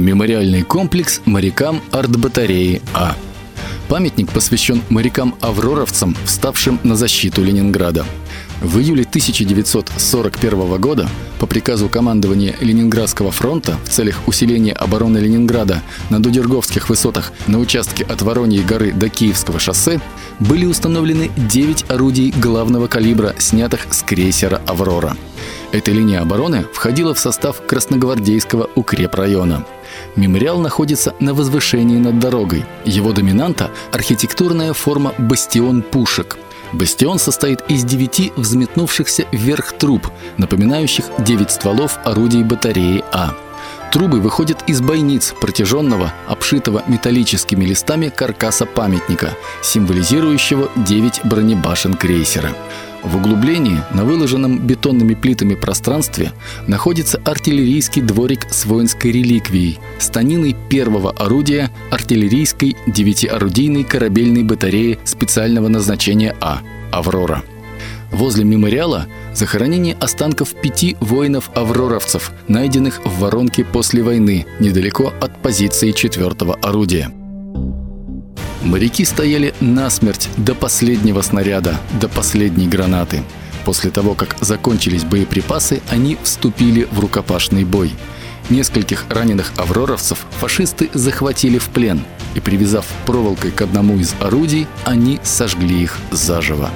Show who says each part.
Speaker 1: Мемориальный комплекс морякам артбатареи А. Памятник посвящен морякам-авроровцам, вставшим на защиту Ленинграда. В июле 1941 года по приказу командования Ленинградского фронта в целях усиления обороны Ленинграда на Дудерговских высотах на участке от Вороньей горы до Киевского шоссе были установлены 9 орудий главного калибра, снятых с крейсера «Аврора». Эта линия обороны входила в состав Красногвардейского укрепрайона. Мемориал находится на возвышении над дорогой. Его доминанта – архитектурная форма бастион пушек – Бастион состоит из девяти взметнувшихся вверх труб, напоминающих девять стволов орудий батареи А. Трубы выходят из бойниц протяженного, обшитого металлическими листами каркаса памятника, символизирующего девять бронебашен крейсера. В углублении, на выложенном бетонными плитами пространстве, находится артиллерийский дворик с воинской реликвией, станиной первого орудия артиллерийской девятиорудийной корабельной батареи специального назначения А «Аврора». Возле мемориала захоронение останков пяти воинов-авроровцев, найденных в воронке после войны, недалеко от позиции четвертого орудия. Моряки стояли насмерть до последнего снаряда, до последней гранаты. После того, как закончились боеприпасы, они вступили в рукопашный бой. Нескольких раненых авроровцев фашисты захватили в плен и, привязав проволокой к одному из орудий, они сожгли их заживо.